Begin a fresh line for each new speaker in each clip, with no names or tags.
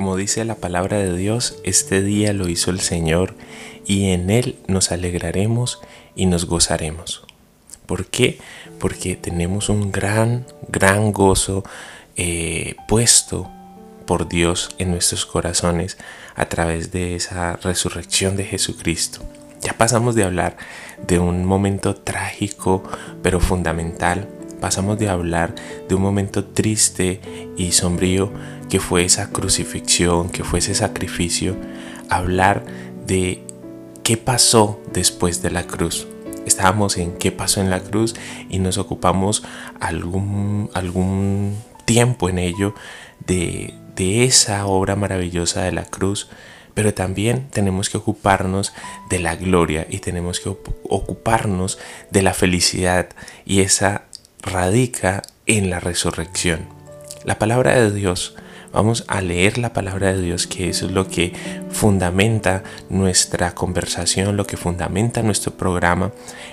Como dice la palabra de Dios, este día lo hizo el Señor y en Él nos alegraremos y nos gozaremos. ¿Por qué? Porque tenemos un gran, gran gozo eh, puesto por Dios en nuestros corazones a través de esa resurrección de Jesucristo. Ya pasamos de hablar de un momento trágico pero fundamental. Pasamos de hablar de un momento triste y sombrío que fue esa crucifixión, que fue ese sacrificio. Hablar de qué pasó después de la cruz. Estábamos en qué pasó en la cruz y nos ocupamos algún, algún tiempo en ello de, de esa obra maravillosa de la cruz pero también tenemos que ocuparnos de la gloria y tenemos que ocuparnos de la felicidad y esa radica en la resurrección. La palabra de Dios, vamos a leer la palabra de Dios, que eso es lo que fundamenta nuestra conversación, lo que fundamenta nuestro programa.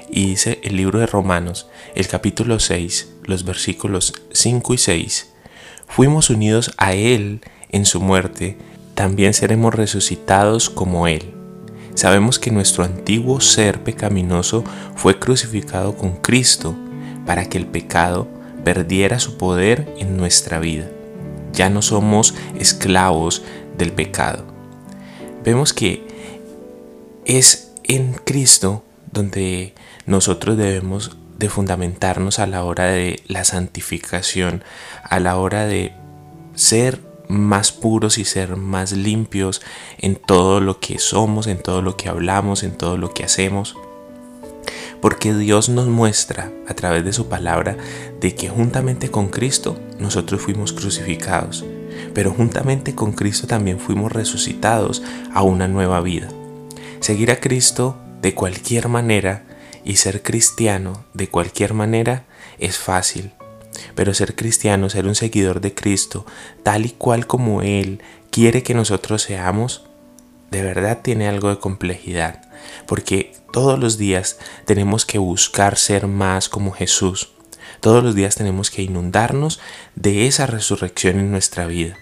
Y dice el libro de Romanos, el capítulo 6, los versículos 5 y 6. Fuimos unidos a Él en su muerte también seremos resucitados como Él. Sabemos que nuestro antiguo ser pecaminoso fue crucificado con Cristo para que el pecado perdiera su poder en nuestra vida. Ya no somos esclavos del pecado. Vemos que es en Cristo donde nosotros debemos de fundamentarnos a la hora de la santificación, a la hora de ser más puros y ser más limpios en todo lo que somos, en todo lo que hablamos, en todo lo que hacemos. Porque Dios nos muestra a través de su palabra de que juntamente con Cristo nosotros fuimos crucificados, pero juntamente con Cristo también fuimos resucitados a una nueva vida. Seguir a Cristo de cualquier manera y ser cristiano de cualquier manera es fácil, pero ser cristiano, ser un seguidor de Cristo, tal y cual como Él quiere que nosotros seamos, de verdad tiene algo de complejidad, porque todos los días tenemos que buscar ser más como Jesús. Todos los días tenemos que inundarnos de esa resurrección en nuestra vida,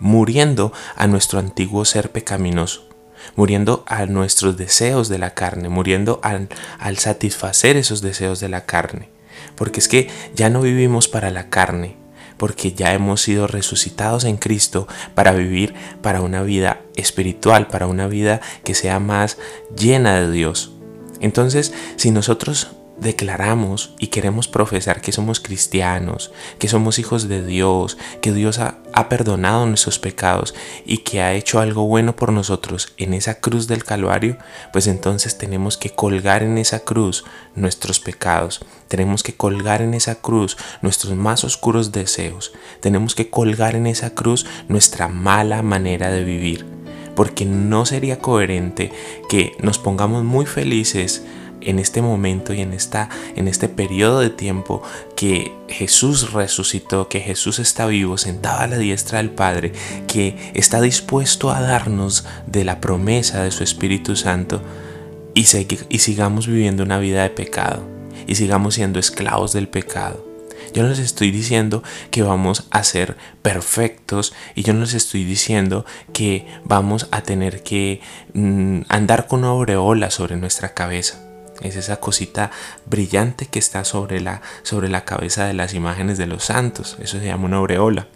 muriendo a nuestro antiguo ser pecaminoso, muriendo a nuestros deseos de la carne, muriendo al, al satisfacer esos deseos de la carne porque es que ya no vivimos para la carne, porque ya hemos sido resucitados en Cristo para vivir para una vida espiritual, para una vida que sea más llena de Dios. Entonces, si nosotros declaramos y queremos profesar que somos cristianos, que somos hijos de Dios, que Dios ha, perdonado nuestros pecados y que ha hecho algo bueno por nosotros en esa cruz del Calvario, pues entonces tenemos que colgar en esa cruz nuestros pecados, tenemos que colgar en esa cruz nuestros más oscuros deseos, tenemos que colgar en esa cruz nuestra mala manera de vivir, porque no sería coherente que nos pongamos muy felices en este momento y en, esta, en este periodo de tiempo que Jesús resucitó, que Jesús está vivo, sentado a la diestra del Padre, que está dispuesto a darnos de la promesa de su Espíritu Santo y, y sigamos viviendo una vida de pecado y sigamos siendo esclavos del pecado. Yo no les estoy diciendo que vamos a ser perfectos y yo no les estoy diciendo que vamos a tener que mm, andar con una aureola sobre nuestra cabeza. Es esa cosita brillante que está sobre la, sobre la cabeza de las imágenes de los santos. Eso se llama una aureola.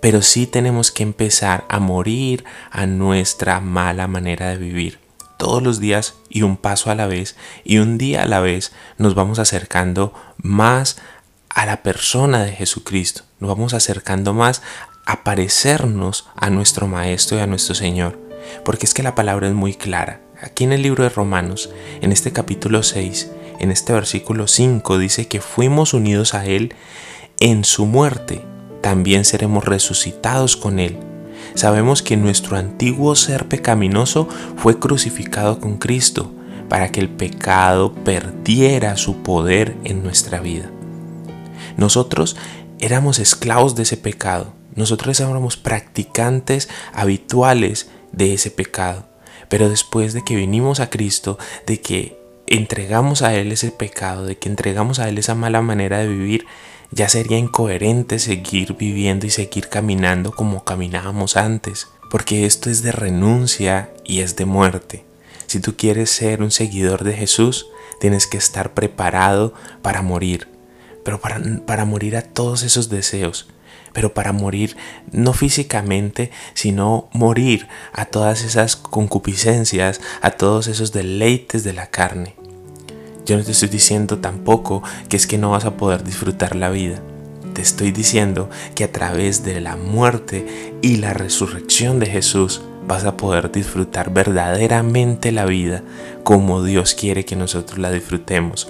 Pero sí tenemos que empezar a morir a nuestra mala manera de vivir. Todos los días y un paso a la vez y un día a la vez nos vamos acercando más a la persona de Jesucristo. Nos vamos acercando más a parecernos a nuestro Maestro y a nuestro Señor. Porque es que la palabra es muy clara. Aquí en el libro de Romanos, en este capítulo 6, en este versículo 5, dice que fuimos unidos a Él en su muerte, también seremos resucitados con Él. Sabemos que nuestro antiguo ser pecaminoso fue crucificado con Cristo para que el pecado perdiera su poder en nuestra vida. Nosotros éramos esclavos de ese pecado. Nosotros éramos practicantes habituales de ese pecado. Pero después de que vinimos a Cristo, de que entregamos a Él ese pecado, de que entregamos a Él esa mala manera de vivir, ya sería incoherente seguir viviendo y seguir caminando como caminábamos antes, porque esto es de renuncia y es de muerte. Si tú quieres ser un seguidor de Jesús, tienes que estar preparado para morir, pero para, para morir a todos esos deseos, pero para morir no físicamente, sino morir a todas esas concupiscencias, a todos esos deleites de la carne. Yo no te estoy diciendo tampoco que es que no vas a poder disfrutar la vida. Te estoy diciendo que a través de la muerte y la resurrección de Jesús vas a poder disfrutar verdaderamente la vida como Dios quiere que nosotros la disfrutemos,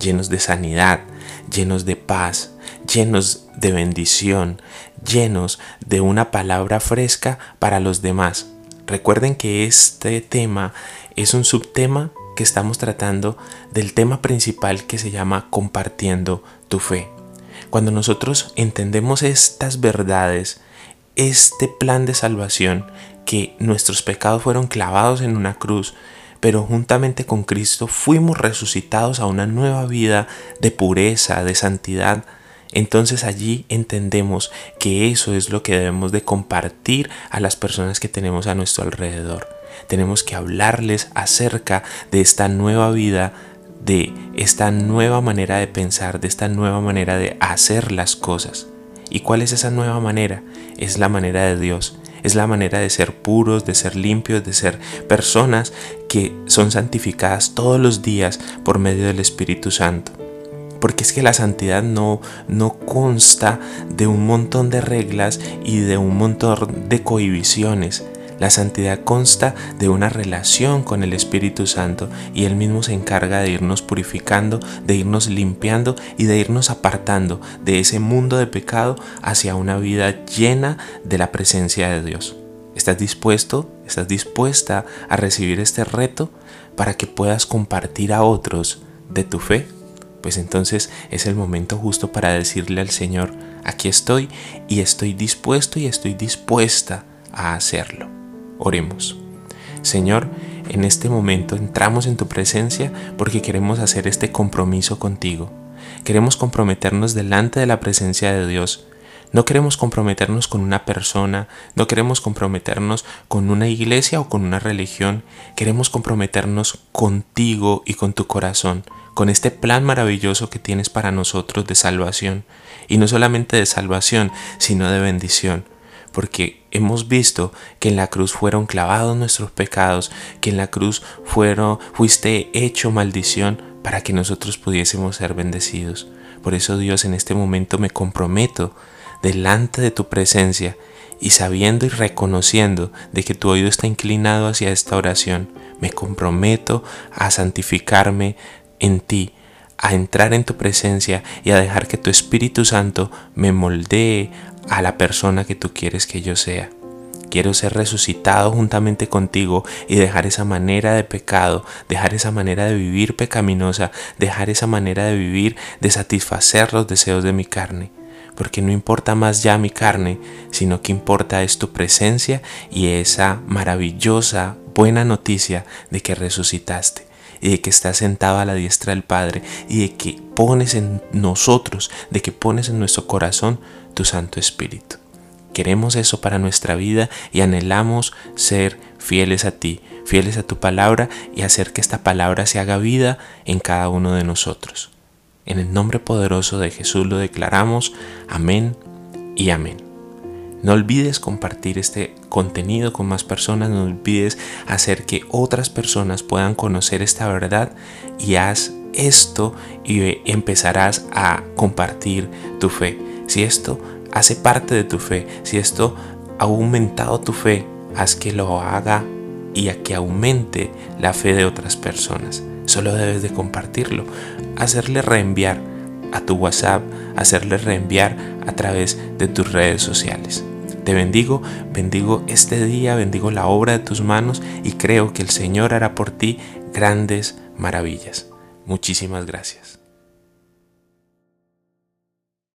llenos de sanidad, llenos de paz, llenos de bendición, llenos de una palabra fresca para los demás. Recuerden que este tema es un subtema que estamos tratando del tema principal que se llama compartiendo tu fe. Cuando nosotros entendemos estas verdades, este plan de salvación, que nuestros pecados fueron clavados en una cruz, pero juntamente con Cristo fuimos resucitados a una nueva vida de pureza, de santidad, entonces allí entendemos que eso es lo que debemos de compartir a las personas que tenemos a nuestro alrededor. Tenemos que hablarles acerca de esta nueva vida, de esta nueva manera de pensar, de esta nueva manera de hacer las cosas. ¿Y cuál es esa nueva manera? Es la manera de Dios. Es la manera de ser puros, de ser limpios, de ser personas que son santificadas todos los días por medio del Espíritu Santo. Porque es que la santidad no, no consta de un montón de reglas y de un montón de cohibiciones. La santidad consta de una relación con el Espíritu Santo y Él mismo se encarga de irnos purificando, de irnos limpiando y de irnos apartando de ese mundo de pecado hacia una vida llena de la presencia de Dios. ¿Estás dispuesto? ¿Estás dispuesta a recibir este reto para que puedas compartir a otros de tu fe? Pues entonces es el momento justo para decirle al Señor, aquí estoy y estoy dispuesto y estoy dispuesta a hacerlo. Oremos. Señor, en este momento entramos en tu presencia porque queremos hacer este compromiso contigo. Queremos comprometernos delante de la presencia de Dios. No queremos comprometernos con una persona, no queremos comprometernos con una iglesia o con una religión. Queremos comprometernos contigo y con tu corazón, con este plan maravilloso que tienes para nosotros de salvación. Y no solamente de salvación, sino de bendición porque hemos visto que en la cruz fueron clavados nuestros pecados, que en la cruz fuiste hecho maldición para que nosotros pudiésemos ser bendecidos. Por eso Dios en este momento me comprometo delante de tu presencia y sabiendo y reconociendo de que tu oído está inclinado hacia esta oración, me comprometo a santificarme en ti, a entrar en tu presencia y a dejar que tu Espíritu Santo me moldee a la persona que tú quieres que yo sea. Quiero ser resucitado juntamente contigo y dejar esa manera de pecado, dejar esa manera de vivir pecaminosa, dejar esa manera de vivir de satisfacer los deseos de mi carne. Porque no importa más ya mi carne, sino que importa es tu presencia y esa maravillosa buena noticia de que resucitaste y de que estás sentado a la diestra del Padre y de que pones en nosotros, de que pones en nuestro corazón tu Santo Espíritu. Queremos eso para nuestra vida y anhelamos ser fieles a ti, fieles a tu palabra y hacer que esta palabra se haga vida en cada uno de nosotros. En el nombre poderoso de Jesús lo declaramos. Amén y amén. No olvides compartir este contenido con más personas, no olvides hacer que otras personas puedan conocer esta verdad y haz esto y empezarás a compartir tu fe. Si esto hace parte de tu fe, si esto ha aumentado tu fe, haz que lo haga y a que aumente la fe de otras personas. Solo debes de compartirlo, hacerle reenviar a tu WhatsApp, hacerle reenviar a través de tus redes sociales. Te bendigo, bendigo este día, bendigo la obra de tus manos y creo que el Señor hará por ti grandes maravillas. Muchísimas gracias.